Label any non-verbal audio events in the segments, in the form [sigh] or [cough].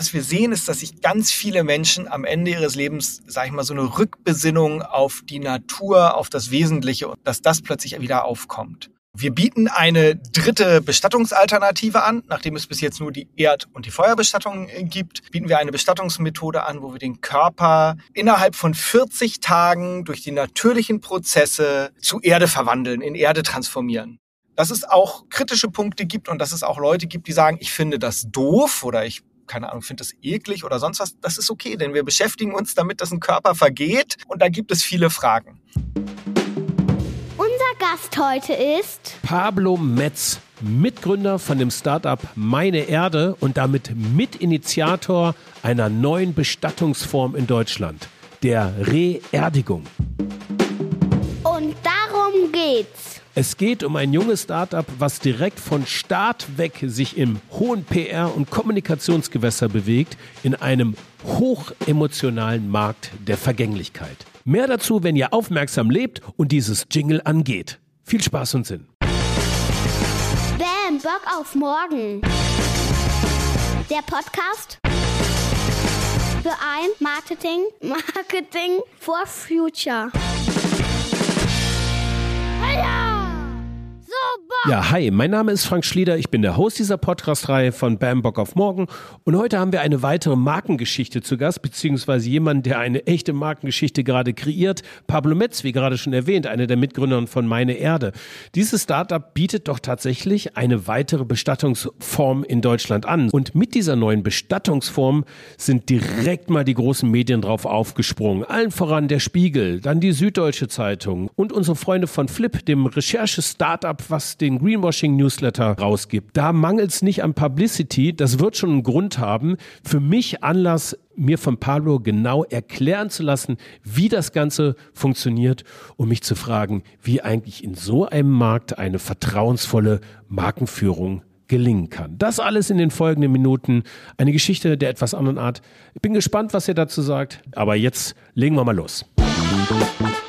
Was wir sehen, ist, dass sich ganz viele Menschen am Ende ihres Lebens, sage ich mal, so eine Rückbesinnung auf die Natur, auf das Wesentliche und dass das plötzlich wieder aufkommt. Wir bieten eine dritte Bestattungsalternative an. Nachdem es bis jetzt nur die Erd- und die Feuerbestattung gibt, bieten wir eine Bestattungsmethode an, wo wir den Körper innerhalb von 40 Tagen durch die natürlichen Prozesse zu Erde verwandeln, in Erde transformieren. Dass es auch kritische Punkte gibt und dass es auch Leute gibt, die sagen, ich finde das doof oder ich keine Ahnung, finde das eklig oder sonst was, das ist okay, denn wir beschäftigen uns damit, dass ein Körper vergeht und da gibt es viele Fragen. Gast heute ist Pablo Metz, Mitgründer von dem Startup Meine Erde und damit Mitinitiator einer neuen Bestattungsform in Deutschland, der Reerdigung. Und darum geht's. Es geht um ein junges Startup, was direkt von Start weg sich im hohen PR- und Kommunikationsgewässer bewegt, in einem hochemotionalen Markt der Vergänglichkeit. Mehr dazu, wenn ihr aufmerksam lebt und dieses Jingle angeht. Viel Spaß und Sinn. Bam, Bock auf morgen. Der Podcast für ein Marketing, [laughs] Marketing for Future. Ja, hi, mein Name ist Frank Schlieder, ich bin der Host dieser Podcast-Reihe von Bam Bock auf Morgen und heute haben wir eine weitere Markengeschichte zu Gast, beziehungsweise jemand, der eine echte Markengeschichte gerade kreiert. Pablo Metz, wie gerade schon erwähnt, einer der Mitgründer von Meine Erde. Dieses Startup bietet doch tatsächlich eine weitere Bestattungsform in Deutschland an und mit dieser neuen Bestattungsform sind direkt mal die großen Medien drauf aufgesprungen. Allen voran der Spiegel, dann die Süddeutsche Zeitung und unsere Freunde von Flip, dem Recherche-Startup, was den Greenwashing Newsletter rausgibt. Da mangelt es nicht an Publicity. Das wird schon einen Grund haben. Für mich Anlass, mir von Pablo genau erklären zu lassen, wie das Ganze funktioniert und mich zu fragen, wie eigentlich in so einem Markt eine vertrauensvolle Markenführung gelingen kann. Das alles in den folgenden Minuten. Eine Geschichte der etwas anderen Art. Ich bin gespannt, was ihr dazu sagt. Aber jetzt legen wir mal los. Bock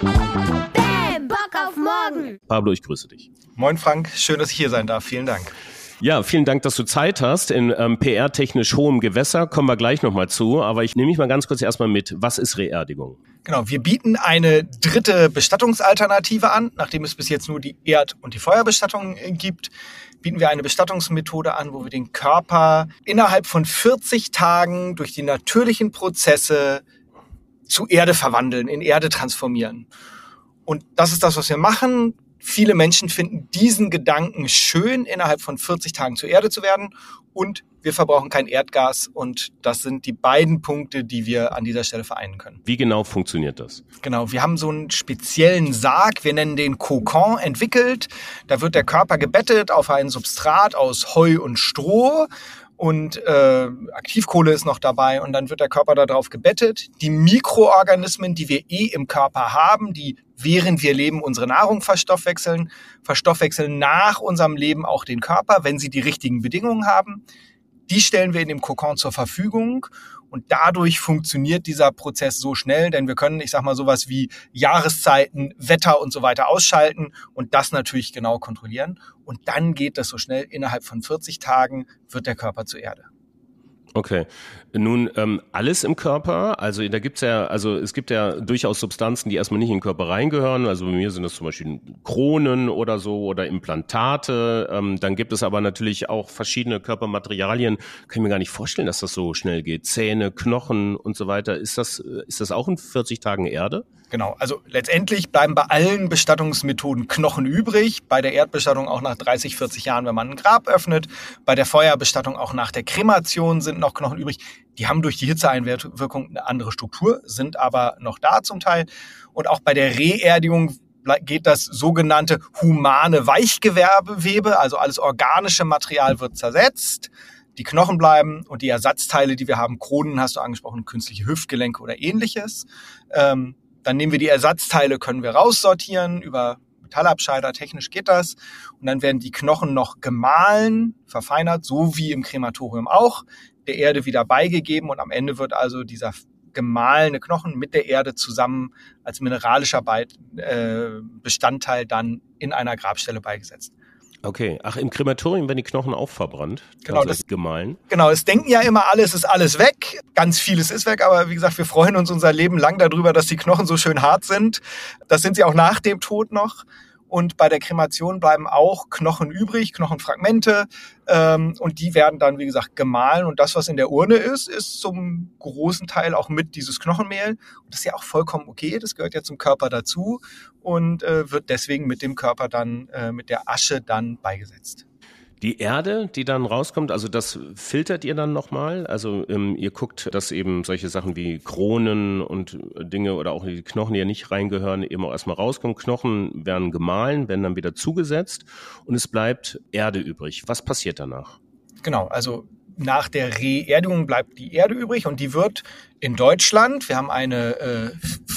morgen. Pablo, ich grüße dich. Moin Frank, schön, dass ich hier sein darf. Vielen Dank. Ja, vielen Dank, dass du Zeit hast. In ähm, PR-technisch hohem Gewässer kommen wir gleich nochmal zu. Aber ich nehme mich mal ganz kurz erstmal mit. Was ist Reerdigung? Genau, wir bieten eine dritte Bestattungsalternative an. Nachdem es bis jetzt nur die Erd- und die Feuerbestattung äh, gibt, bieten wir eine Bestattungsmethode an, wo wir den Körper innerhalb von 40 Tagen durch die natürlichen Prozesse zu Erde verwandeln, in Erde transformieren. Und das ist das, was wir machen. Viele Menschen finden diesen Gedanken schön, innerhalb von 40 Tagen zur Erde zu werden. Und wir verbrauchen kein Erdgas. Und das sind die beiden Punkte, die wir an dieser Stelle vereinen können. Wie genau funktioniert das? Genau, wir haben so einen speziellen Sarg, wir nennen den Kokon, entwickelt. Da wird der Körper gebettet auf ein Substrat aus Heu und Stroh und äh, Aktivkohle ist noch dabei und dann wird der Körper darauf gebettet. Die Mikroorganismen, die wir eh im Körper haben, die während wir leben unsere Nahrung verstoffwechseln, verstoffwechseln nach unserem Leben auch den Körper, wenn sie die richtigen Bedingungen haben. Die stellen wir in dem Kokon zur Verfügung und dadurch funktioniert dieser Prozess so schnell, denn wir können, ich sag mal, sowas wie Jahreszeiten, Wetter und so weiter ausschalten und das natürlich genau kontrollieren. Und dann geht das so schnell. Innerhalb von 40 Tagen wird der Körper zur Erde. Okay. Nun, ähm, alles im Körper, also da gibt's ja, also es gibt ja durchaus Substanzen, die erstmal nicht in den Körper reingehören. Also bei mir sind das zum Beispiel Kronen oder so oder Implantate. Ähm, dann gibt es aber natürlich auch verschiedene Körpermaterialien. Kann ich mir gar nicht vorstellen, dass das so schnell geht. Zähne, Knochen und so weiter. Ist das, ist das auch in 40 Tagen Erde? Genau, also letztendlich bleiben bei allen Bestattungsmethoden Knochen übrig. Bei der Erdbestattung auch nach 30, 40 Jahren, wenn man ein Grab öffnet. Bei der Feuerbestattung auch nach der Kremation sind noch Knochen übrig. Die haben durch die Hitzeeinwirkung eine andere Struktur, sind aber noch da zum Teil. Und auch bei der Reerdigung geht das sogenannte humane Weichgewebe, also alles organische Material wird zersetzt. Die Knochen bleiben und die Ersatzteile, die wir haben, Kronen hast du angesprochen, künstliche Hüftgelenke oder ähnliches. Ähm, dann nehmen wir die Ersatzteile, können wir raussortieren über Metallabscheider, technisch geht das. Und dann werden die Knochen noch gemahlen, verfeinert, so wie im Krematorium auch, der Erde wieder beigegeben und am Ende wird also dieser gemahlene Knochen mit der Erde zusammen als mineralischer Bestandteil dann in einer Grabstelle beigesetzt. Okay, ach, im Krematorium werden die Knochen auch verbrannt. Genau, das- gemahlen. Genau, es denken ja immer alle, es ist alles weg. Ganz vieles ist weg, aber wie gesagt, wir freuen uns unser Leben lang darüber, dass die Knochen so schön hart sind. Das sind sie auch nach dem Tod noch. Und bei der Kremation bleiben auch Knochen übrig, Knochenfragmente. Ähm, und die werden dann, wie gesagt, gemahlen. Und das, was in der Urne ist, ist zum großen Teil auch mit dieses Knochenmehl. Und das ist ja auch vollkommen okay. Das gehört ja zum Körper dazu und äh, wird deswegen mit dem Körper dann, äh, mit der Asche dann beigesetzt. Die Erde, die dann rauskommt, also das filtert ihr dann nochmal? Also ähm, ihr guckt, dass eben solche Sachen wie Kronen und Dinge oder auch die Knochen, die ja nicht reingehören, eben auch erstmal rauskommen. Knochen werden gemahlen, werden dann wieder zugesetzt und es bleibt Erde übrig. Was passiert danach? Genau, also nach der Reerdigung bleibt die Erde übrig und die wird in Deutschland, wir haben eine äh,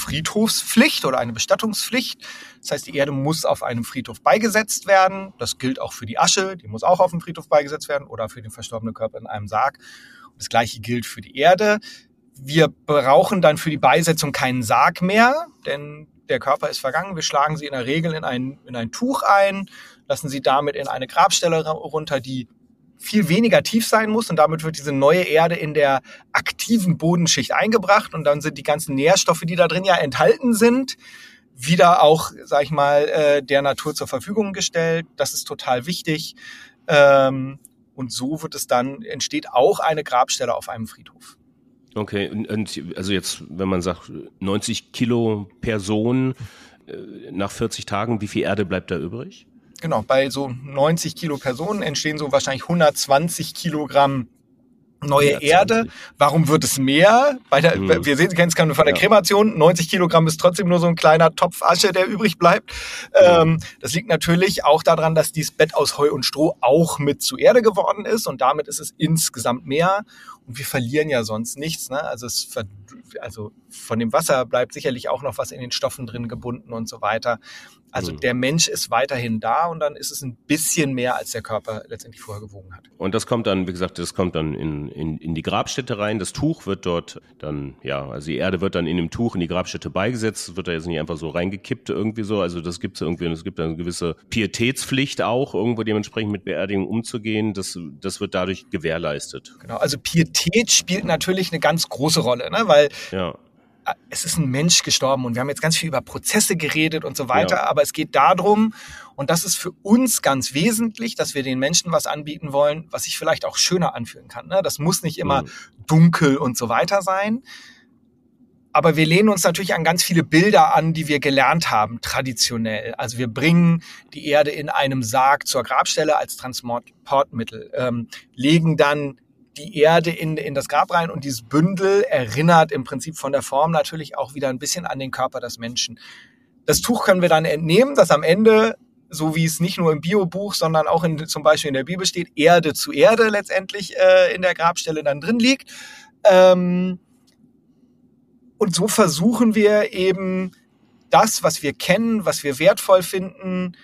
Friedhofspflicht oder eine Bestattungspflicht. Das heißt, die Erde muss auf einem Friedhof beigesetzt werden. Das gilt auch für die Asche, die muss auch auf dem Friedhof beigesetzt werden oder für den verstorbenen Körper in einem Sarg. Und das gleiche gilt für die Erde. Wir brauchen dann für die Beisetzung keinen Sarg mehr, denn der Körper ist vergangen. Wir schlagen sie in der Regel in ein, in ein Tuch ein, lassen sie damit in eine Grabstelle ra- runter, die viel weniger tief sein muss und damit wird diese neue Erde in der aktiven Bodenschicht eingebracht und dann sind die ganzen Nährstoffe, die da drin ja enthalten sind, wieder auch, sag ich mal, äh, der Natur zur Verfügung gestellt. Das ist total wichtig. Ähm, und so wird es dann, entsteht auch eine Grabstelle auf einem Friedhof. Okay, und, und also jetzt, wenn man sagt 90 Kilo Person äh, nach 40 Tagen, wie viel Erde bleibt da übrig? Genau, bei so 90 Kilo Personen entstehen so wahrscheinlich 120 Kilogramm neue 120. Erde. Warum wird es mehr? Bei der, Hm. Wir sehen, Sie kennen es von der Ja. Kremation. 90 Kilogramm ist trotzdem nur so ein kleiner Topf Asche, der übrig bleibt. Ähm, das liegt natürlich auch daran, dass dieses Bett aus Heu und Stroh auch mit zu Erde geworden ist und damit ist es insgesamt mehr. Und wir verlieren ja sonst nichts. Ne? Also, es also von dem Wasser bleibt sicherlich auch noch was in den Stoffen drin gebunden und so weiter. Also Mhm. der Mensch ist weiterhin da und dann ist es ein bisschen mehr, als der Körper letztendlich vorher gewogen hat. Und das kommt dann, wie gesagt, das kommt dann in, in, in die Grabstätte rein. Das Tuch wird dort dann, ja, also die Erde wird dann in dem Tuch in die Grabstätte beigesetzt. Es wird da jetzt nicht einfach so reingekippt irgendwie so. Also das gibt es irgendwie, und es gibt eine gewisse Pietätspflicht auch, irgendwo dementsprechend mit Beerdigung umzugehen. Das, das wird dadurch gewährleistet. Genau. Also Pietät spielt natürlich eine ganz große Rolle, ne? weil Ja. es ist ein Mensch gestorben und wir haben jetzt ganz viel über Prozesse geredet und so weiter, Ja. aber es geht darum, und das ist für uns ganz wesentlich, dass wir den Menschen was anbieten wollen, was sich vielleicht auch schöner anfühlen kann. Ne? Das muss nicht immer Mhm. dunkel und so weiter sein. Aber wir lehnen uns natürlich an ganz viele Bilder an, die wir gelernt haben, traditionell. Also wir bringen die Erde in einem Sarg zur Grabstelle als Transportmittel, ähm, legen dann die Erde in, in das Grab rein und dieses Bündel erinnert im Prinzip von der Form natürlich auch wieder ein bisschen an den Körper des Menschen. Das Tuch können wir dann entnehmen, das am Ende, so wie es nicht nur im Biobuch, sondern auch in, zum Beispiel in der Bibel steht, Erde zu Erde letztendlich äh, in der Grabstelle dann drin liegt. Ähm, und so versuchen wir eben das, was wir kennen, was wir wertvoll finden,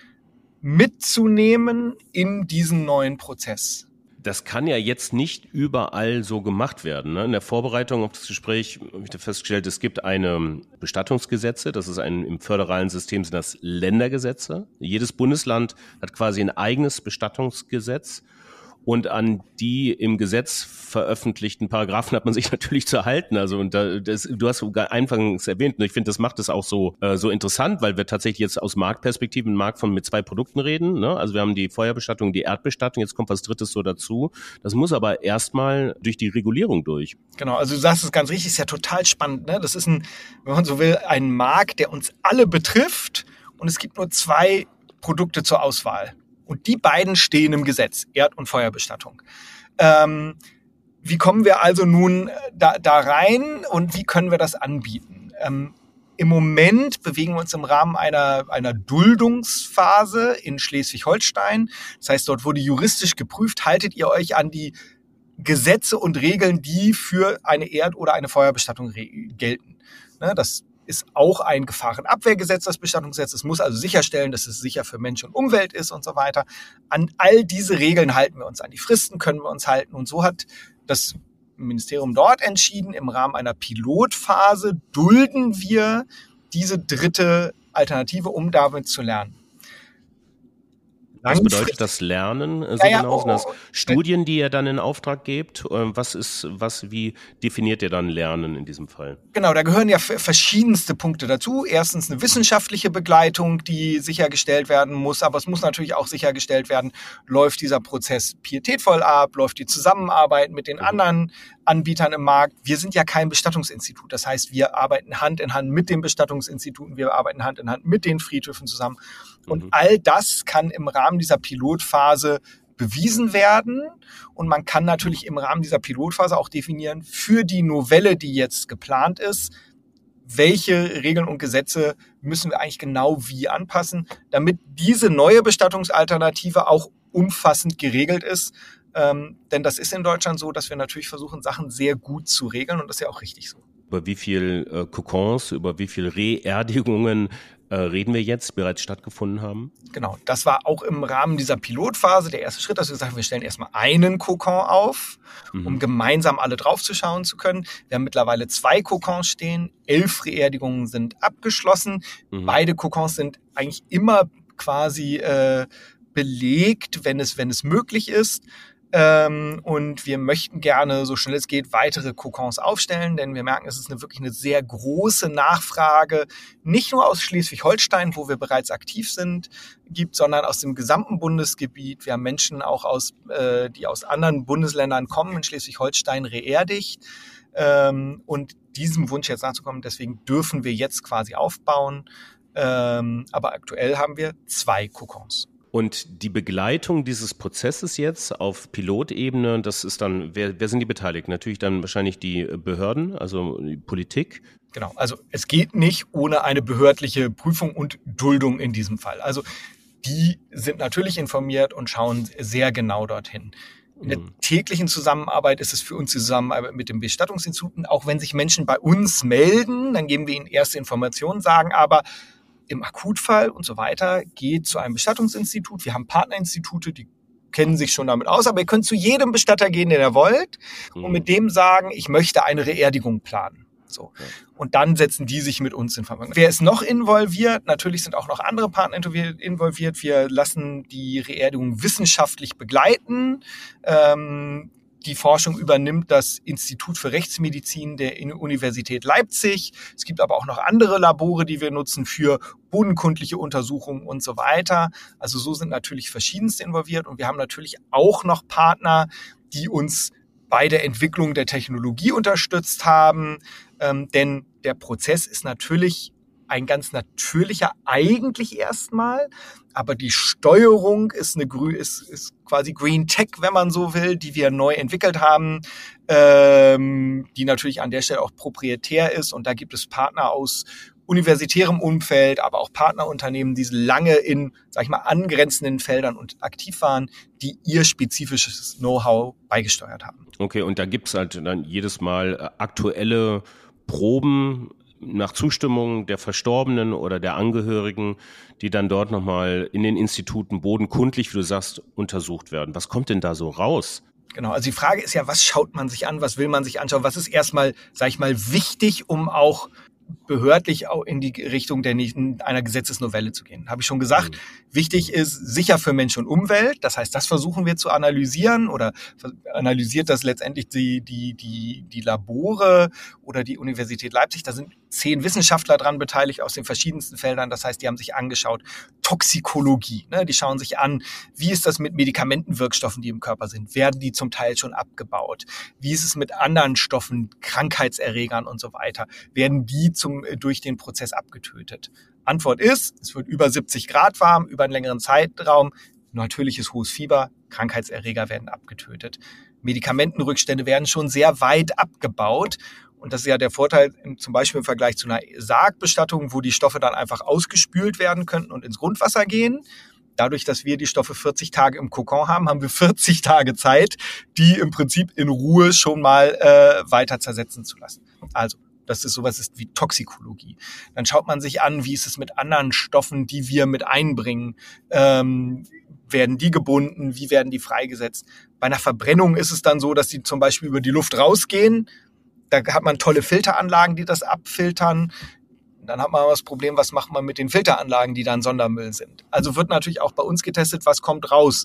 mitzunehmen in diesen neuen Prozess. Das kann ja jetzt nicht überall so gemacht werden. Ne? In der Vorbereitung auf das Gespräch habe ich festgestellt, es gibt eine Bestattungsgesetze. Das ist ein, im föderalen System sind das Ländergesetze. Jedes Bundesland hat quasi ein eigenes Bestattungsgesetz. Und an die im Gesetz veröffentlichten Paragraphen hat man sich [laughs] natürlich zu halten. Also und da, das, du hast sogar anfangs erwähnt, und ich finde, das macht es auch so äh, so interessant, weil wir tatsächlich jetzt aus Marktperspektive einen Markt von mit zwei Produkten reden. Ne? Also wir haben die Feuerbestattung, die Erdbestattung, jetzt kommt was Drittes so dazu. Das muss aber erstmal durch die Regulierung durch. Genau, also du sagst es ganz richtig, ist ja total spannend. Ne? Das ist ein, wenn man so will, ein Markt, der uns alle betrifft und es gibt nur zwei Produkte zur Auswahl. Und die beiden stehen im Gesetz, Erd- und Feuerbestattung. Ähm, wie kommen wir also nun da, da rein und wie können wir das anbieten? Ähm, Im Moment bewegen wir uns im Rahmen einer, einer Duldungsphase in Schleswig-Holstein. Das heißt, dort wurde juristisch geprüft, haltet ihr euch an die Gesetze und Regeln, die für eine Erd- oder eine Feuerbestattung gelten. Ne, das ist auch ein Gefahrenabwehrgesetz, das Bestattungsgesetz. Es muss also sicherstellen, dass es sicher für Mensch und Umwelt ist und so weiter. An all diese Regeln halten wir uns, an die Fristen können wir uns halten. Und so hat das Ministerium dort entschieden, im Rahmen einer Pilotphase dulden wir diese dritte Alternative, um damit zu lernen. Was bedeutet das Lernen äh, so ja, genau? Sind das oh, Studien, die ihr dann in Auftrag gebt? Ähm, was ist, was, wie definiert ihr dann Lernen in diesem Fall? Genau, da gehören ja verschiedenste Punkte dazu. Erstens eine wissenschaftliche Begleitung, die sichergestellt werden muss, aber es muss natürlich auch sichergestellt werden, läuft dieser Prozess pietätvoll ab, läuft die Zusammenarbeit mit den mhm. anderen Anbietern im Markt. Wir sind ja kein Bestattungsinstitut. Das heißt, wir arbeiten Hand in Hand mit den Bestattungsinstituten, wir arbeiten Hand in Hand mit den Friedhöfen zusammen. Und mhm. all das kann im Rahmen dieser Pilotphase bewiesen werden. Und man kann natürlich im Rahmen dieser Pilotphase auch definieren, für die Novelle, die jetzt geplant ist, welche Regeln und Gesetze müssen wir eigentlich genau wie anpassen, damit diese neue Bestattungsalternative auch umfassend geregelt ist. Ähm, denn das ist in Deutschland so, dass wir natürlich versuchen, Sachen sehr gut zu regeln und das ist ja auch richtig so. Über wie viel äh, Kokons, über wie viel Reerdigungen äh, reden wir jetzt, bereits stattgefunden haben? Genau, das war auch im Rahmen dieser Pilotphase der erste Schritt, dass wir gesagt haben, wir stellen erstmal einen Kokon auf, mhm. um gemeinsam alle draufzuschauen zu können. Wir haben mittlerweile zwei Kokons stehen, elf Reerdigungen sind abgeschlossen. Mhm. Beide Kokons sind eigentlich immer quasi äh, belegt, wenn es, wenn es möglich ist. Ähm, und wir möchten gerne, so schnell es geht, weitere Kokons aufstellen, denn wir merken, es ist eine, wirklich eine sehr große Nachfrage, nicht nur aus Schleswig-Holstein, wo wir bereits aktiv sind, gibt, sondern aus dem gesamten Bundesgebiet. Wir haben Menschen auch aus, äh, die aus anderen Bundesländern kommen, in Schleswig-Holstein reerdigt. Ähm, und diesem Wunsch jetzt nachzukommen, deswegen dürfen wir jetzt quasi aufbauen. Ähm, aber aktuell haben wir zwei Kokons. Und die Begleitung dieses Prozesses jetzt auf Pilotebene, das ist dann, wer, wer sind die beteiligt? Natürlich dann wahrscheinlich die Behörden, also die Politik. Genau, also es geht nicht ohne eine behördliche Prüfung und Duldung in diesem Fall. Also die sind natürlich informiert und schauen sehr genau dorthin. In der mhm. täglichen Zusammenarbeit ist es für uns die Zusammenarbeit mit dem Bestattungsinstituten. Auch wenn sich Menschen bei uns melden, dann geben wir ihnen erste Informationen, sagen aber, im Akutfall und so weiter, geht zu einem Bestattungsinstitut. Wir haben Partnerinstitute, die kennen sich schon damit aus, aber ihr könnt zu jedem Bestatter gehen, den ihr wollt, und mhm. mit dem sagen, ich möchte eine Reerdigung planen. So. Und dann setzen die sich mit uns in Verbindung. Wer ist noch involviert? Natürlich sind auch noch andere Partner involviert. Wir lassen die Reerdigung wissenschaftlich begleiten. Ähm, die Forschung übernimmt das Institut für Rechtsmedizin der Universität Leipzig. Es gibt aber auch noch andere Labore, die wir nutzen für bodenkundliche Untersuchungen und so weiter. Also so sind natürlich verschiedenste involviert und wir haben natürlich auch noch Partner, die uns bei der Entwicklung der Technologie unterstützt haben. Ähm, denn der Prozess ist natürlich ein ganz natürlicher eigentlich erstmal, aber die Steuerung ist eine ist, ist quasi Green Tech, wenn man so will, die wir neu entwickelt haben, ähm, die natürlich an der Stelle auch proprietär ist und da gibt es Partner aus universitärem Umfeld, aber auch Partnerunternehmen, die lange in, sag ich mal, angrenzenden Feldern und aktiv waren, die ihr spezifisches Know-how beigesteuert haben. Okay, und da gibt's halt dann jedes Mal äh, aktuelle Proben nach Zustimmung der Verstorbenen oder der Angehörigen, die dann dort nochmal in den Instituten bodenkundlich, wie du sagst, untersucht werden. Was kommt denn da so raus? Genau, also die Frage ist ja, was schaut man sich an, was will man sich anschauen, was ist erstmal, sag ich mal, wichtig, um auch behördlich auch in die Richtung der einer Gesetzesnovelle zu gehen. Habe ich schon gesagt. Mhm. Wichtig ist sicher für Mensch und Umwelt. Das heißt, das versuchen wir zu analysieren oder analysiert das letztendlich die, die, die, die Labore oder die Universität Leipzig. Da sind zehn Wissenschaftler dran beteiligt aus den verschiedensten Feldern. Das heißt, die haben sich angeschaut Toxikologie. Ne? Die schauen sich an, wie ist das mit Medikamentenwirkstoffen, die im Körper sind? Werden die zum Teil schon abgebaut? Wie ist es mit anderen Stoffen, Krankheitserregern und so weiter? Werden die zum, äh, durch den Prozess abgetötet? Antwort ist, es wird über 70 Grad warm, über einen längeren Zeitraum, natürliches hohes Fieber, Krankheitserreger werden abgetötet. Medikamentenrückstände werden schon sehr weit abgebaut. Und das ist ja der Vorteil zum Beispiel im Vergleich zu einer Sargbestattung, wo die Stoffe dann einfach ausgespült werden könnten und ins Grundwasser gehen. Dadurch, dass wir die Stoffe 40 Tage im Kokon haben, haben wir 40 Tage Zeit, die im Prinzip in Ruhe schon mal äh, weiter zersetzen zu lassen. Also das ist sowas ist wie Toxikologie. Dann schaut man sich an, wie ist es mit anderen Stoffen, die wir mit einbringen. Ähm, werden die gebunden? Wie werden die freigesetzt? Bei einer Verbrennung ist es dann so, dass die zum Beispiel über die Luft rausgehen da hat man tolle Filteranlagen, die das abfiltern. Dann hat man das Problem, was macht man mit den Filteranlagen, die dann Sondermüll sind. Also wird natürlich auch bei uns getestet, was kommt raus.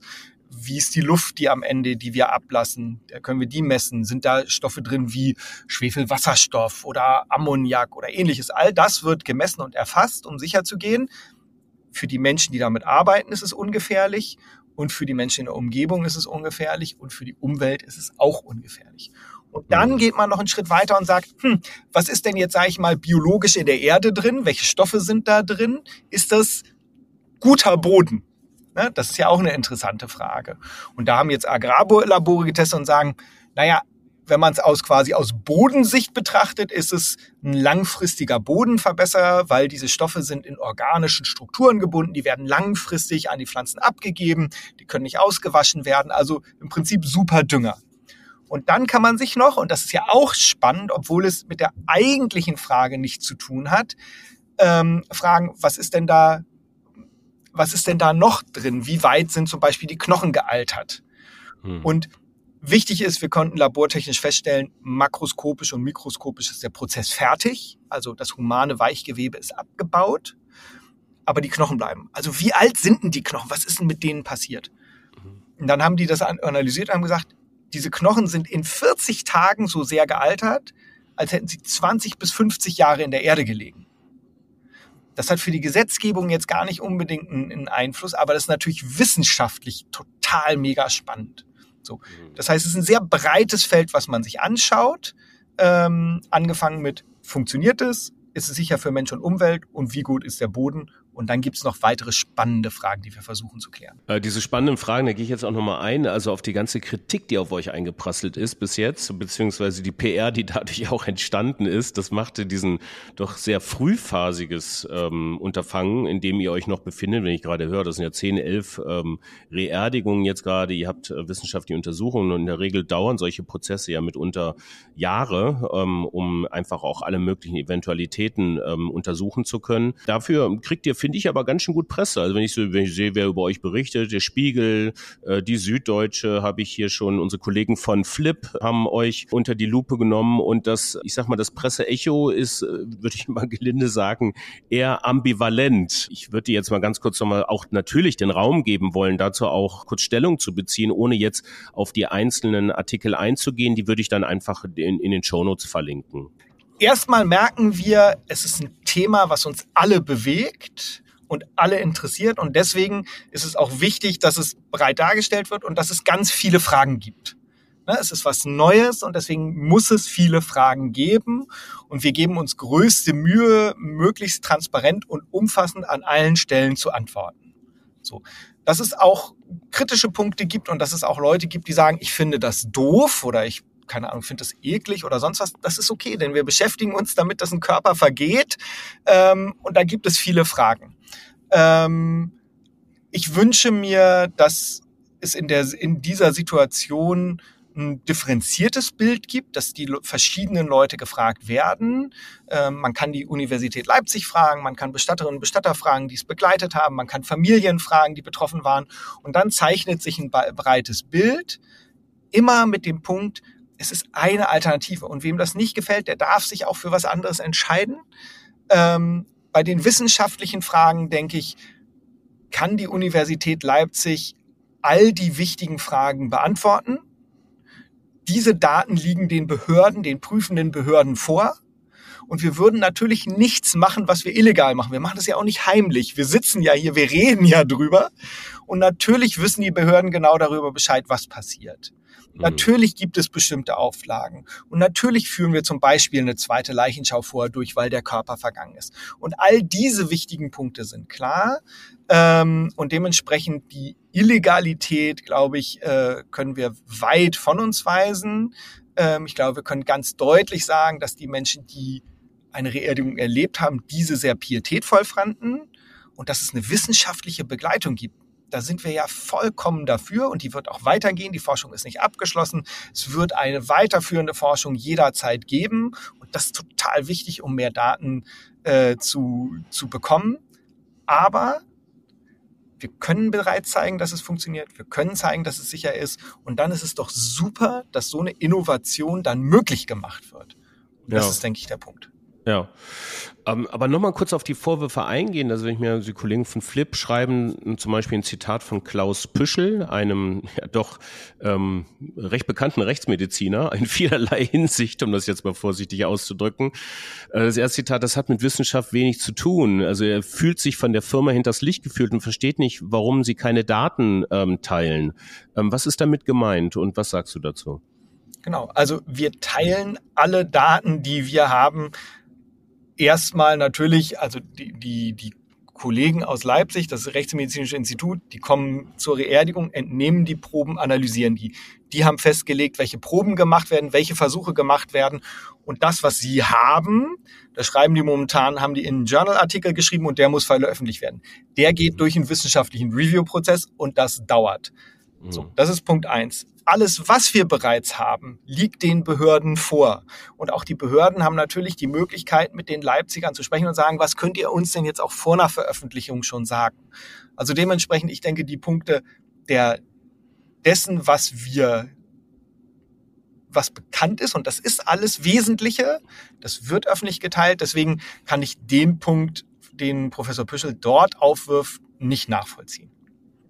Wie ist die Luft, die am Ende, die wir ablassen? Da können wir die messen. Sind da Stoffe drin wie Schwefelwasserstoff oder Ammoniak oder ähnliches? All das wird gemessen und erfasst, um sicherzugehen. Für die Menschen, die damit arbeiten, ist es ungefährlich. Und für die Menschen in der Umgebung ist es ungefährlich. Und für die Umwelt ist es auch ungefährlich. Und dann geht man noch einen Schritt weiter und sagt, hm, was ist denn jetzt, sage ich mal, biologisch in der Erde drin? Welche Stoffe sind da drin? Ist das guter Boden? Ne? Das ist ja auch eine interessante Frage. Und da haben jetzt Agrarlabore getestet und sagen, naja, wenn man es aus quasi aus Bodensicht betrachtet, ist es ein langfristiger Bodenverbesserer, weil diese Stoffe sind in organischen Strukturen gebunden, die werden langfristig an die Pflanzen abgegeben, die können nicht ausgewaschen werden, also im Prinzip super Dünger. Und dann kann man sich noch, und das ist ja auch spannend, obwohl es mit der eigentlichen Frage nichts zu tun hat, ähm, fragen, was ist denn da, was ist denn da noch drin? Wie weit sind zum Beispiel die Knochen gealtert? Hm. Und wichtig ist, wir konnten labortechnisch feststellen, makroskopisch und mikroskopisch ist der Prozess fertig. Also das humane Weichgewebe ist abgebaut, aber die Knochen bleiben. Also wie alt sind denn die Knochen? Was ist denn mit denen passiert? Mhm. Und dann haben die das analysiert und haben gesagt, diese Knochen sind in 40 Tagen so sehr gealtert, als hätten sie 20 bis 50 Jahre in der Erde gelegen. Das hat für die Gesetzgebung jetzt gar nicht unbedingt einen Einfluss, aber das ist natürlich wissenschaftlich total mega spannend. So, das heißt, es ist ein sehr breites Feld, was man sich anschaut. Ähm, angefangen mit funktioniert es, ist es sicher für Mensch und Umwelt und wie gut ist der Boden und dann gibt es noch weitere spannende Fragen, die wir versuchen zu klären. Äh, diese spannenden Fragen, da gehe ich jetzt auch nochmal ein, also auf die ganze Kritik, die auf euch eingeprasselt ist bis jetzt, beziehungsweise die PR, die dadurch auch entstanden ist, das machte diesen doch sehr frühphasiges ähm, Unterfangen, in dem ihr euch noch befindet, wenn ich gerade höre, das sind ja 10, 11 ähm, Reerdigungen jetzt gerade, ihr habt äh, wissenschaftliche Untersuchungen und in der Regel dauern solche Prozesse ja mitunter Jahre, ähm, um einfach auch alle möglichen Eventualitäten ähm, untersuchen zu können. Dafür kriegt ihr finde ich aber ganz schön gut Presse. Also wenn ich so, wenn ich sehe, wer über euch berichtet, der Spiegel, äh, die Süddeutsche, habe ich hier schon, unsere Kollegen von Flip haben euch unter die Lupe genommen und das, ich sag mal, das Presseecho ist, äh, würde ich [laughs] mal gelinde sagen, eher ambivalent. Ich würde jetzt mal ganz kurz nochmal auch natürlich den Raum geben wollen, dazu auch kurz Stellung zu beziehen, ohne jetzt auf die einzelnen Artikel einzugehen. Die würde ich dann einfach in, in den Shownotes verlinken erstmal merken wir, es ist ein Thema, was uns alle bewegt und alle interessiert. Und deswegen ist es auch wichtig, dass es breit dargestellt wird und dass es ganz viele Fragen gibt. Ne, es ist was Neues und deswegen muss es viele Fragen geben. Und wir geben uns größte Mühe, möglichst transparent und umfassend an allen Stellen zu antworten. So. Dass es auch kritische Punkte gibt und dass es auch Leute gibt, die sagen, ich finde das doof oder ich keine Ahnung, finde das eklig oder sonst was, das ist okay, denn wir beschäftigen uns damit, dass ein Körper vergeht ähm, und da gibt es viele Fragen. Ähm, ich wünsche mir, dass es in, der, in dieser Situation ein differenziertes Bild gibt, dass die verschiedenen Leute gefragt werden. Ähm, man kann die Universität Leipzig fragen, man kann Bestatterinnen und Bestatter fragen, die es begleitet haben, man kann Familien fragen, die betroffen waren. Und dann zeichnet sich ein breites Bild, immer mit dem Punkt, es ist eine Alternative. Und wem das nicht gefällt, der darf sich auch für was anderes entscheiden. Ähm, bei den wissenschaftlichen Fragen, denke ich, kann die Universität Leipzig all die wichtigen Fragen beantworten. Diese Daten liegen den Behörden, den prüfenden Behörden vor. Und wir würden natürlich nichts machen, was wir illegal machen. Wir machen das ja auch nicht heimlich. Wir sitzen ja hier, wir reden ja drüber. Und natürlich wissen die Behörden genau darüber Bescheid, was passiert. Mhm. Natürlich gibt es bestimmte Auflagen. Und natürlich führen wir zum Beispiel eine zweite Leichenschau vorher durch, weil der Körper vergangen ist. Und all diese wichtigen Punkte sind klar. Ähm, und dementsprechend die Illegalität, glaube ich, äh, können wir weit von uns weisen. Ähm, ich glaube, wir können ganz deutlich sagen, dass die Menschen, die eine Reerdigung erlebt haben, diese sehr pietätvoll fanden und dass es eine wissenschaftliche Begleitung gibt da sind wir ja vollkommen dafür und die wird auch weitergehen. Die Forschung ist nicht abgeschlossen. Es wird eine weiterführende Forschung jederzeit geben und das ist total wichtig, um mehr Daten äh, zu, zu bekommen. Aber wir können bereits zeigen, dass es funktioniert. Wir können zeigen, dass es sicher ist. Und dann ist es doch super, dass so eine Innovation dann möglich gemacht wird. Das ja. ist, denke ich, der Punkt. Ja. Ähm, aber nochmal kurz auf die Vorwürfe eingehen. Also wenn ich mir die Kollegen von Flip schreiben, zum Beispiel ein Zitat von Klaus Püschel, einem ja doch ähm, recht bekannten Rechtsmediziner, in [laughs] vielerlei Hinsicht, um das jetzt mal vorsichtig auszudrücken. Äh, das erste Zitat, das hat mit Wissenschaft wenig zu tun. Also er fühlt sich von der Firma hinters Licht geführt und versteht nicht, warum sie keine Daten ähm, teilen. Ähm, was ist damit gemeint und was sagst du dazu? Genau, also wir teilen alle Daten, die wir haben, erstmal natürlich, also die, die, die Kollegen aus Leipzig, das Rechtsmedizinische Institut, die kommen zur Beerdigung, entnehmen die Proben, analysieren die. Die haben festgelegt, welche Proben gemacht werden, welche Versuche gemacht werden. Und das, was sie haben, das schreiben die momentan, haben die in einen Journal-Artikel geschrieben und der muss veröffentlicht werden. Der geht durch einen wissenschaftlichen Review-Prozess und das dauert. So, mhm. das ist Punkt eins alles, was wir bereits haben, liegt den Behörden vor. Und auch die Behörden haben natürlich die Möglichkeit, mit den Leipzigern zu sprechen und sagen, was könnt ihr uns denn jetzt auch vor einer Veröffentlichung schon sagen? Also dementsprechend, ich denke, die Punkte der, dessen, was wir was bekannt ist und das ist alles Wesentliche, das wird öffentlich geteilt. Deswegen kann ich den Punkt, den Professor Püschel dort aufwirft, nicht nachvollziehen.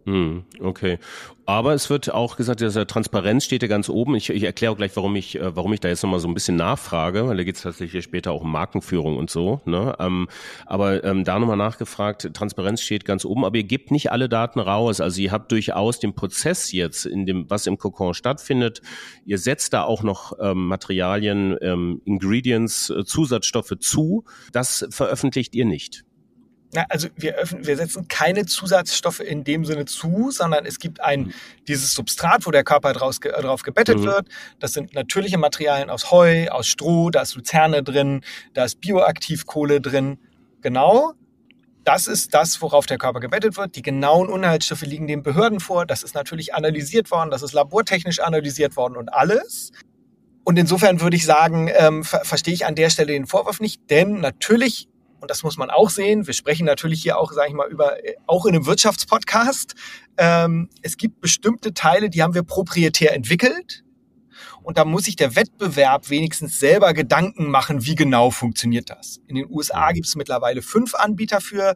Hm, okay. Aber es wird auch gesagt, dass Transparenz steht ja ganz oben. Ich, ich erkläre auch gleich, warum ich, äh, warum ich da jetzt nochmal so ein bisschen nachfrage, weil da geht es tatsächlich später auch um Markenführung und so. Ne? Ähm, aber ähm, da nochmal nachgefragt, Transparenz steht ganz oben, aber ihr gebt nicht alle Daten raus. Also ihr habt durchaus den Prozess jetzt, in dem, was im Kokon stattfindet, ihr setzt da auch noch ähm, Materialien, ähm, Ingredients, äh, Zusatzstoffe zu. Das veröffentlicht ihr nicht. Na, also wir, öffnen, wir setzen keine Zusatzstoffe in dem Sinne zu, sondern es gibt ein mhm. dieses Substrat, wo der Körper draus, äh, drauf gebettet mhm. wird. Das sind natürliche Materialien aus Heu, aus Stroh, da ist Luzerne drin, da ist Bioaktivkohle drin. Genau. Das ist das, worauf der Körper gebettet wird. Die genauen Inhaltsstoffe liegen den Behörden vor. Das ist natürlich analysiert worden, das ist labortechnisch analysiert worden und alles. Und insofern würde ich sagen, ähm, ver verstehe ich an der Stelle den Vorwurf nicht, denn natürlich und das muss man auch sehen. Wir sprechen natürlich hier auch, sage ich mal, über äh, auch in einem Wirtschaftspodcast. Ähm, es gibt bestimmte Teile, die haben wir proprietär entwickelt. Und da muss sich der Wettbewerb wenigstens selber Gedanken machen, wie genau funktioniert das. In den USA gibt es mittlerweile fünf Anbieter für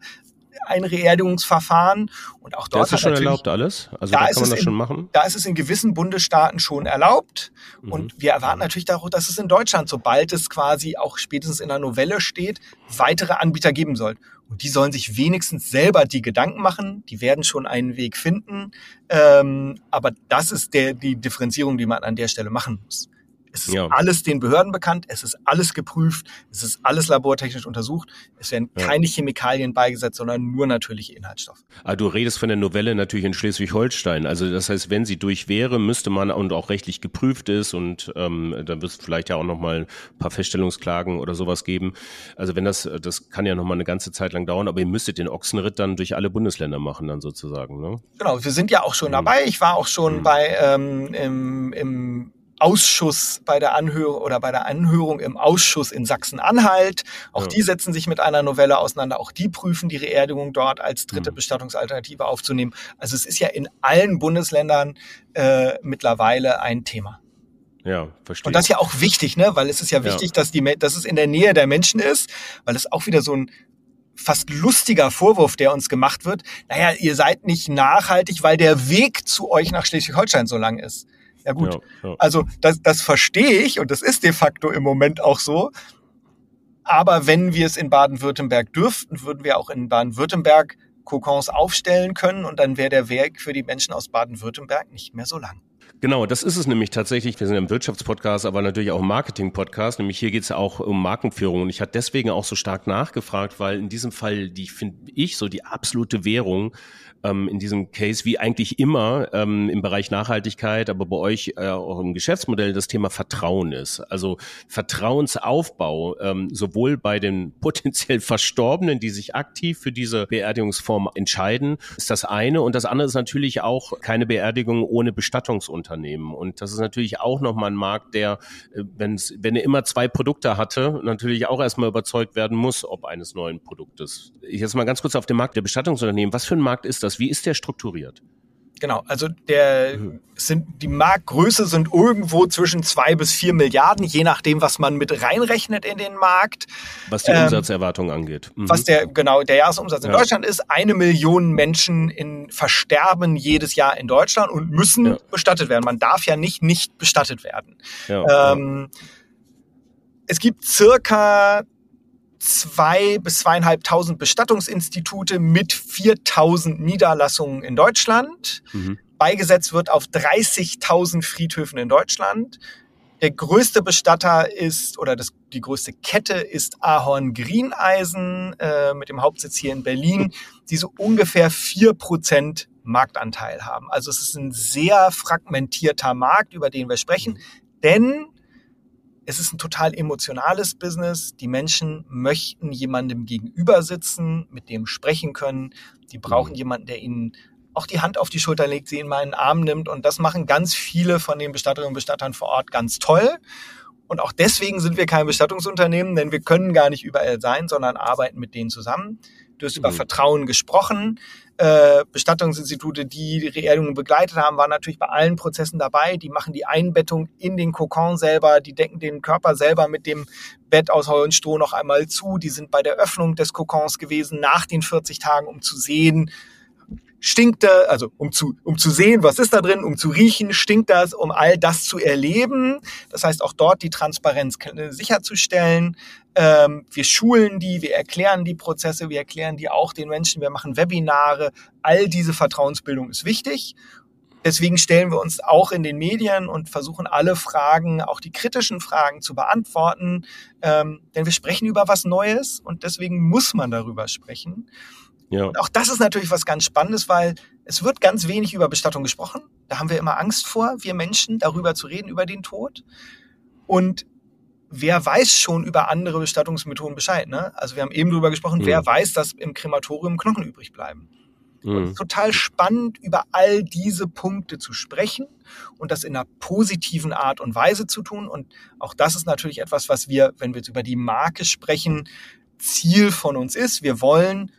ein Reerdigungsverfahren. Und auch dort da ist es schon erlaubt alles? Also da, da kann man das in, schon machen? Da ist es in gewissen Bundesstaaten schon erlaubt. Mhm. Und wir erwarten natürlich darauf, dass es in Deutschland, sobald es quasi auch spätestens in der Novelle steht, weitere Anbieter geben soll. Und die sollen sich wenigstens selber die Gedanken machen. Die werden schon einen Weg finden. Ähm, aber das ist der, die Differenzierung, die man an der Stelle machen muss. Es ist ja. alles den Behörden bekannt, es ist alles geprüft, es ist alles labortechnisch untersucht. Es werden ja. keine Chemikalien beigesetzt, sondern nur natürliche Inhaltsstoffe. Ah, du redest von der Novelle natürlich in Schleswig-Holstein. Also das heißt, wenn sie durch wäre, müsste man und auch rechtlich geprüft ist und ähm, dann wird es vielleicht ja auch nochmal ein paar Feststellungsklagen oder sowas geben. Also wenn das, das kann ja nochmal eine ganze Zeit lang dauern, aber ihr müsstet den Ochsenritt dann durch alle Bundesländer machen dann sozusagen. Ne? Genau, wir sind ja auch schon mhm. dabei. Ich war auch schon mhm. bei ähm, im, im Ausschuss bei der Anhörung oder bei der Anhörung im Ausschuss in Sachsen-Anhalt. Auch ja. die setzen sich mit einer Novelle auseinander. Auch die prüfen die Reerdigung dort als dritte mhm. Bestattungsalternative aufzunehmen. Also es ist ja in allen Bundesländern äh, mittlerweile ein Thema. Ja, verstehe. Und das ist ja auch wichtig, ne? Weil es ist ja wichtig, ja. dass die, dass es in der Nähe der Menschen ist, weil es auch wieder so ein fast lustiger Vorwurf, der uns gemacht wird. Naja, ihr seid nicht nachhaltig, weil der Weg zu euch nach Schleswig-Holstein so lang ist. Ja gut, ja, ja. also das, das verstehe ich und das ist de facto im Moment auch so. Aber wenn wir es in Baden-Württemberg dürften, würden wir auch in Baden-Württemberg Kokons aufstellen können und dann wäre der Weg für die Menschen aus Baden-Württemberg nicht mehr so lang. Genau, das ist es nämlich tatsächlich. Wir sind im Wirtschaftspodcast, aber natürlich auch im Marketing-Podcast. Nämlich hier geht es auch um Markenführung. Und ich hatte deswegen auch so stark nachgefragt, weil in diesem Fall, die finde ich so die absolute Währung ähm, in diesem Case, wie eigentlich immer ähm, im Bereich Nachhaltigkeit, aber bei euch äh, auch im Geschäftsmodell das Thema Vertrauen ist. Also Vertrauensaufbau, ähm, sowohl bei den [laughs] potenziell Verstorbenen, die sich aktiv für diese Beerdigungsform entscheiden, ist das eine. Und das andere ist natürlich auch keine Beerdigung ohne Bestattungsunternehmen. Und das ist natürlich auch nochmal ein Markt, der, äh, wenn's, wenn er immer zwei Produkte hatte, natürlich auch erstmal überzeugt werden muss, ob eines neuen Produktes. Ich jetzt mal ganz kurz auf den Markt der Bestattungsunternehmen. Was für ein Markt ist das? Wie ist der strukturiert? Genau, also der sind die Marktgröße sind irgendwo zwischen zwei bis vier Milliarden, je nachdem, was man mit reinrechnet in den Markt. Was die ähm, Umsatzerwartung angeht. Mhm. Was der genau der Jahresumsatz in ja. Deutschland ist, eine Million Menschen in versterben jedes Jahr in Deutschland und müssen ja. bestattet werden. Man darf ja nicht nicht bestattet werden. Ja, ähm, es gibt circa zwei bis zweieinhalbtausend Bestattungsinstitute mit 4000 Niederlassungen in Deutschland. Mhm. Beigesetzt wird auf 30.000 Friedhöfen in Deutschland. Der größte Bestatter ist, oder das, die größte Kette ist Ahorn Greeneisen äh, mit dem Hauptsitz hier in Berlin, [laughs] die so ungefähr vier Prozent Marktanteil haben. Also es ist ein sehr fragmentierter Markt, über den wir sprechen, denn es ist ein total emotionales Business. Die Menschen möchten jemandem gegenüber sitzen, mit dem sprechen können. Die brauchen mhm. jemanden, der ihnen auch die Hand auf die Schulter legt, sie in meinen Arm nimmt. Und das machen ganz viele von den Bestatterinnen und Bestattern vor Ort ganz toll. Und auch deswegen sind wir kein Bestattungsunternehmen, denn wir können gar nicht überall sein, sondern arbeiten mit denen zusammen. Du hast mhm. über Vertrauen gesprochen. Äh, Bestattungsinstitute, die die Reerdungen begleitet haben, waren natürlich bei allen Prozessen dabei. Die machen die Einbettung in den Kokon selber, die decken den Körper selber mit dem Bett aus Heu und Stroh noch einmal zu. Die sind bei der Öffnung des Kokons gewesen nach den 40 Tagen, um zu sehen, stinkt da, also um zu, um zu sehen, was ist da drin, um zu riechen, stinkt das, um all das zu erleben. Das heißt, auch dort die Transparenz sicherzustellen. Ähm, wir schulen die, wir erklären die Prozesse, wir erklären die auch den Menschen, wir machen Webinare. All diese Vertrauensbildung ist wichtig. Deswegen stellen wir uns auch in den Medien und versuchen alle Fragen, auch die kritischen Fragen zu beantworten. Ähm, denn wir sprechen über was Neues und deswegen muss man darüber sprechen. Ja. Und auch das ist natürlich was ganz Spannendes, weil es wird ganz wenig über Bestattung gesprochen. Da haben wir immer Angst vor, wir Menschen, darüber zu reden, über den Tod. Und wer weiß schon über andere Bestattungsmethoden Bescheid? Ne? Also wir haben eben darüber gesprochen, mhm. wer weiß, dass im Krematorium Knochen übrig bleiben. Mhm. total spannend, über all diese Punkte zu sprechen und das in einer positiven Art und Weise zu tun. Und auch das ist natürlich etwas, was wir, wenn wir jetzt über die Marke sprechen, Ziel von uns ist. Wir wollen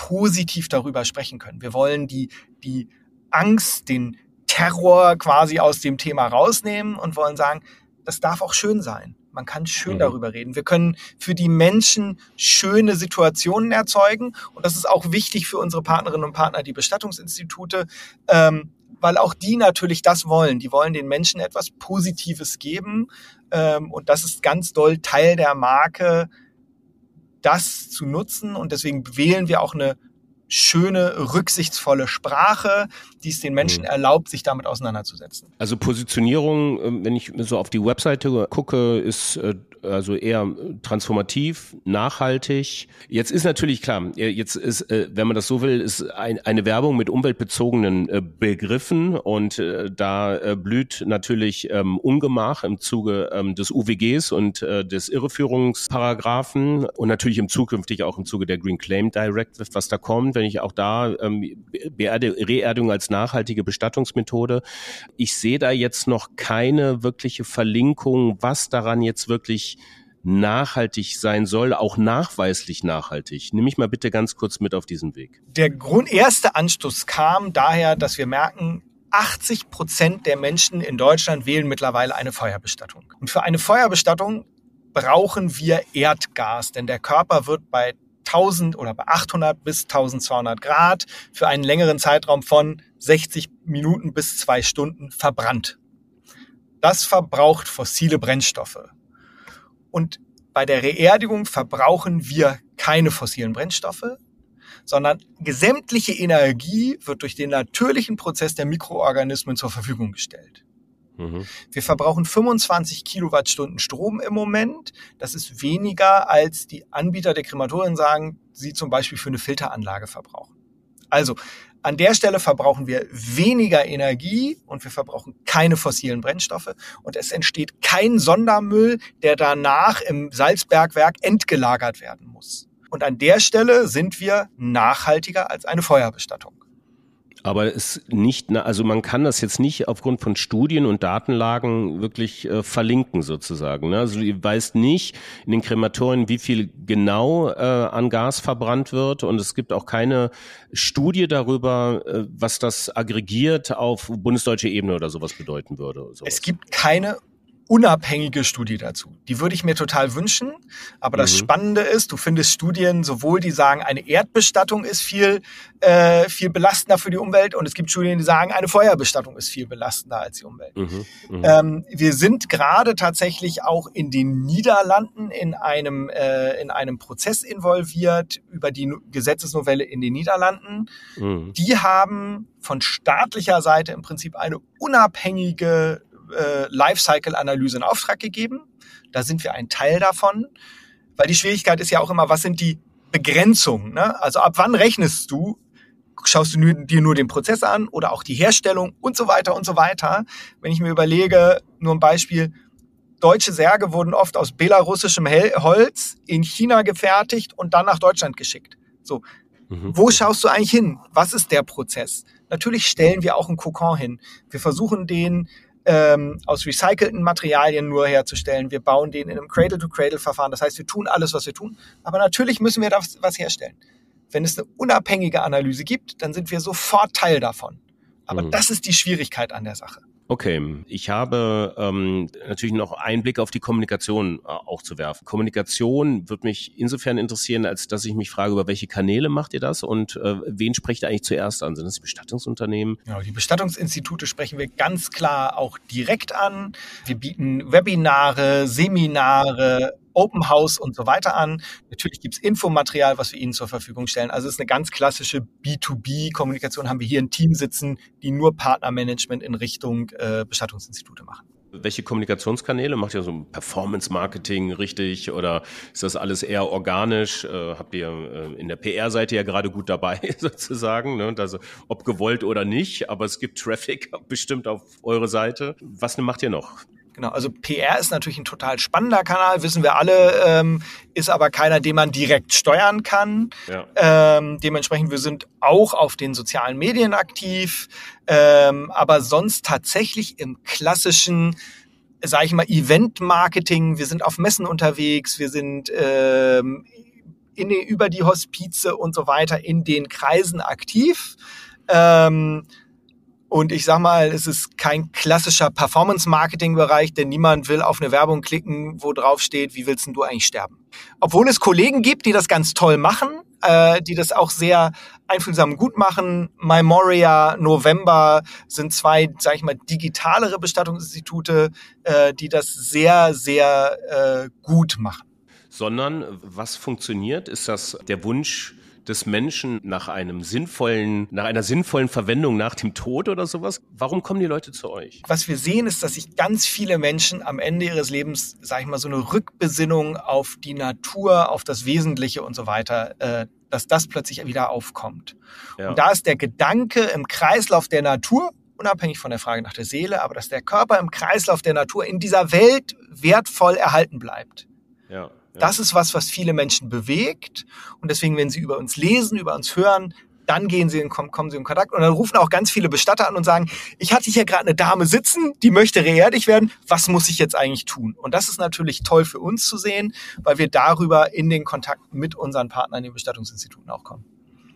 positiv darüber sprechen können. Wir wollen die, die Angst, den Terror quasi aus dem Thema rausnehmen und wollen sagen, das darf auch schön sein. Man kann schön mhm. darüber reden. Wir können für die Menschen schöne Situationen erzeugen. Und das ist auch wichtig für unsere Partnerinnen und Partner, die Bestattungsinstitute, ähm, weil auch die natürlich das wollen. Die wollen den Menschen etwas Positives geben. Ähm, und das ist ganz doll Teil der Marke, das zu nutzen. Und deswegen wählen wir auch eine schöne, rücksichtsvolle Sprache, die es den Menschen mhm. erlaubt, sich damit auseinanderzusetzen. Also Positionierung, ähm, wenn ich so auf die Webseite gucke, ist äh, also eher transformativ, nachhaltig. Jetzt ist natürlich klar, jetzt ist, äh, wenn man das so will, ist eine Werbung mit umweltbezogenen äh, Begriffen und da blüht natürlich ähm, Ungemach im Zuge ähm, des UWGs und des Irreführungsparagraphen und natürlich im zukünftig auch im Zuge der Green Claim Directive, was da kommt ich auch da ähm, Beerde, Reerdung als nachhaltige Bestattungsmethode. Ich sehe da jetzt noch keine wirkliche Verlinkung, was daran jetzt wirklich nachhaltig sein soll, auch nachweislich nachhaltig. Nimm mich mal bitte ganz kurz mit auf diesen Weg. Der Grund, erste Anstoß kam daher, dass wir merken, 80 Prozent der Menschen in Deutschland wählen mittlerweile eine Feuerbestattung. Und für eine Feuerbestattung brauchen wir Erdgas, denn der Körper wird bei 1000 oder bei 800 bis 1200 Grad für einen längeren Zeitraum von 60 Minuten bis zwei Stunden verbrannt. Das verbraucht fossile Brennstoffe. Und bei der Reerdigung verbrauchen wir keine fossilen Brennstoffe, sondern gesämtliche Energie wird durch den natürlichen Prozess der Mikroorganismen zur Verfügung gestellt. Mhm. Wir verbrauchen 25 Kilowattstunden Strom im Moment. Das ist weniger, als die Anbieter der Krematorien sagen, sie zum Beispiel für eine Filteranlage verbrauchen. Also an der Stelle verbrauchen wir weniger Energie und wir verbrauchen keine fossilen Brennstoffe und es entsteht kein Sondermüll, der danach im Salzbergwerk entgelagert werden muss. Und an der Stelle sind wir nachhaltiger als eine Feuerbestattung. Aber es nicht, also man kann das jetzt nicht aufgrund von Studien und Datenlagen wirklich äh, verlinken sozusagen. Ne? Also du weißt nicht in den Krematorien, wie viel genau äh, an Gas verbrannt wird und es gibt auch keine Studie darüber, äh, was das aggregiert auf bundesdeutsche Ebene oder sowas bedeuten würde. Sowas. Es gibt keine unabhängige Studie dazu. Die würde ich mir total wünschen. Aber das mhm. Spannende ist, du findest Studien, sowohl die sagen, eine Erdbestattung ist viel, äh, viel belastender für die Umwelt und es gibt Studien, die sagen, eine Feuerbestattung ist viel belastender als die Umwelt. Mhm. Mhm. Ähm, wir sind gerade tatsächlich auch in den Niederlanden in einem, äh, in einem Prozess involviert über die Gesetzesnovelle in den Niederlanden. Mhm. Die haben von staatlicher Seite im Prinzip eine unabhängige äh, Lifecycle-Analyse in Auftrag gegeben. Da sind wir ein Teil davon, weil die Schwierigkeit ist ja auch immer, was sind die Begrenzungen? Ne? Also ab wann rechnest du? Schaust du dir nur den Prozess an oder auch die Herstellung und so weiter und so weiter? Wenn ich mir überlege, nur ein Beispiel, deutsche Särge wurden oft aus belarussischem Holz in China gefertigt und dann nach Deutschland geschickt. So, mhm. wo schaust du eigentlich hin? Was ist der Prozess? Natürlich stellen wir auch einen Kokon hin. Wir versuchen den ähm, aus recycelten Materialien nur herzustellen. Wir bauen den in einem Cradle-to-Cradle-Verfahren. Das heißt, wir tun alles, was wir tun. Aber natürlich müssen wir da was herstellen. Wenn es eine unabhängige Analyse gibt, dann sind wir sofort Teil davon. Aber mhm. das ist die Schwierigkeit an der Sache. Okay, ich habe ähm, natürlich noch einen Blick auf die Kommunikation äh, auch zu werfen. Kommunikation wird mich insofern interessieren, als dass ich mich frage, über welche Kanäle macht ihr das und äh, wen sprecht ihr eigentlich zuerst an? Sind das die Bestattungsunternehmen? Genau, die Bestattungsinstitute sprechen wir ganz klar auch direkt an. Wir bieten Webinare, Seminare, Open House und so weiter an. Natürlich gibt's Infomaterial, was wir Ihnen zur Verfügung stellen. Also es ist eine ganz klassische B2B-Kommunikation. Haben wir hier ein Team sitzen, die nur Partnermanagement in Richtung äh, Bestattungsinstitute machen. Welche Kommunikationskanäle? Macht ihr so Performance-Marketing richtig oder ist das alles eher organisch? Äh, habt ihr äh, in der PR-Seite ja gerade gut dabei [laughs] sozusagen, ne? also, ob gewollt oder nicht, aber es gibt Traffic [laughs] bestimmt auf eure Seite. Was macht ihr noch? Genau, also PR ist natürlich ein total spannender Kanal, wissen wir alle, ähm, ist aber keiner, den man direkt steuern kann. Ja. Ähm, dementsprechend, wir sind auch auf den sozialen Medien aktiv, ähm, aber sonst tatsächlich im klassischen, sage ich mal, Event-Marketing. Wir sind auf Messen unterwegs, wir sind ähm, in, über die Hospize und so weiter in den Kreisen aktiv. Ähm, und ich sag mal, es ist kein klassischer Performance-Marketing-Bereich, denn niemand will auf eine Werbung klicken, wo drauf steht, wie willst denn du eigentlich sterben? Obwohl es Kollegen gibt, die das ganz toll machen, äh, die das auch sehr einfühlsam gut machen. Memoria, November sind zwei, sag ich mal, digitalere Bestattungsinstitute, äh, die das sehr, sehr äh, gut machen. Sondern was funktioniert? Ist das der Wunsch, des Menschen nach einem sinnvollen, nach einer sinnvollen Verwendung nach dem Tod oder sowas? Warum kommen die Leute zu euch? Was wir sehen, ist, dass sich ganz viele Menschen am Ende ihres Lebens, sag ich mal, so eine Rückbesinnung auf die Natur, auf das Wesentliche und so weiter, äh, dass das plötzlich wieder aufkommt. Ja. Und da ist der Gedanke im Kreislauf der Natur, unabhängig von der Frage nach der Seele, aber dass der Körper im Kreislauf der Natur in dieser Welt wertvoll erhalten bleibt. Ja. Das ist was, was viele Menschen bewegt. Und deswegen, wenn sie über uns lesen, über uns hören, dann gehen sie in, kommen sie in Kontakt und dann rufen auch ganz viele Bestatter an und sagen, ich hatte hier gerade eine Dame sitzen, die möchte reerdig werden, was muss ich jetzt eigentlich tun? Und das ist natürlich toll für uns zu sehen, weil wir darüber in den Kontakt mit unseren Partnern, den Bestattungsinstituten auch kommen.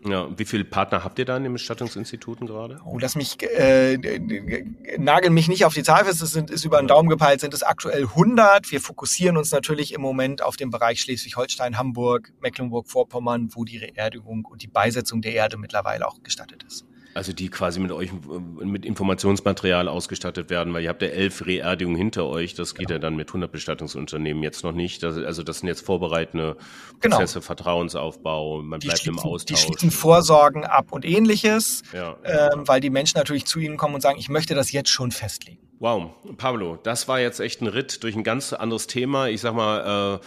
Ja, wie viele Partner habt ihr da in den Bestattungsinstituten gerade? Oh, lass mich, äh, nagel mich nicht auf die Zahl fest, es sind, ist über den Daumen gepeilt, sind es aktuell 100. Wir fokussieren uns natürlich im Moment auf den Bereich Schleswig-Holstein, Hamburg, Mecklenburg-Vorpommern, wo die Reerdigung und die Beisetzung der Erde mittlerweile auch gestattet ist. Also die quasi mit euch mit Informationsmaterial ausgestattet werden, weil ihr habt ja elf Reerdigungen hinter euch. Das geht genau. ja dann mit 100 Bestattungsunternehmen jetzt noch nicht. Das, also das sind jetzt vorbereitende genau. Prozesse, genau. Vertrauensaufbau, man die bleibt im Austausch. Die schließen Vorsorgen ab und ähnliches, ja, ja. Ähm, weil die Menschen natürlich zu ihnen kommen und sagen, ich möchte das jetzt schon festlegen. Wow, Pablo, das war jetzt echt ein Ritt durch ein ganz anderes Thema. Ich sag mal, äh, Äh,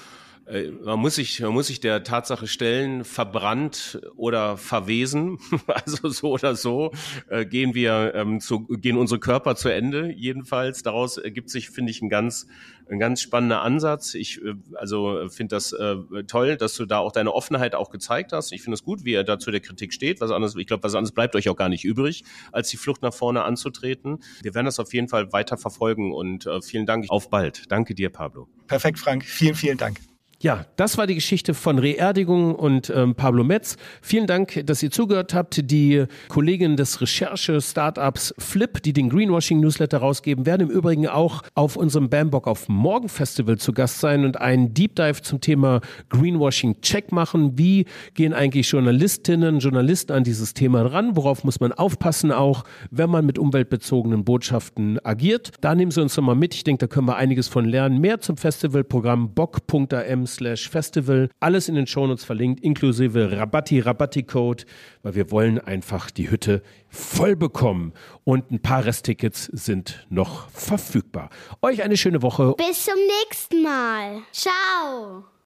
man muss sich, man muss sich der Tatsache stellen, verbrannt oder verwesen, [laughs] also so oder so, äh, gehen wir ähm, zu, gehen unsere Körper zu Ende. Jedenfalls daraus ergibt sich, finde ich, ein ganz, ein ganz spannender Ansatz. Ich äh, also finde das äh, toll, dass du da auch deine Offenheit auch gezeigt hast. Ich finde es gut, wie er da zu der Kritik steht. Was anderes, ich glaube, was anderes bleibt euch auch gar nicht übrig, als die Flucht nach vorne anzutreten. Wir werden das auf jeden Fall weiter verfolgen und äh, vielen Dank. Auf bald. Danke dir, Pablo. Perfekt, Frank. Vielen, vielen Dank. Ja, das war die Geschichte von Reerdigung und ähm, Pablo Metz. Vielen Dank, dass ihr zugehört habt. Die Kollegin des Recherche-Startups Flip, die den Greenwashing-Newsletter rausgeben, werden im Übrigen auch auf unserem Bambock auf Morgen Festival zu Gast sein und einen Deep Dive zum Thema Greenwashing-Check machen. Wie gehen eigentlich Journalistinnen, Journalisten an dieses Thema ran? Worauf muss man aufpassen auch, wenn man mit umweltbezogenen Botschaften agiert? Da nehmen Sie uns nochmal mit. Ich denke, da können wir einiges von lernen. Mehr zum Festivalprogramm bock.am slash festival. Alles in den Shownotes verlinkt, inklusive Rabatti, Rabatti-Code, weil wir wollen einfach die Hütte voll bekommen. Und ein paar Resttickets sind noch verfügbar. Euch eine schöne Woche. Bis zum nächsten Mal. Ciao.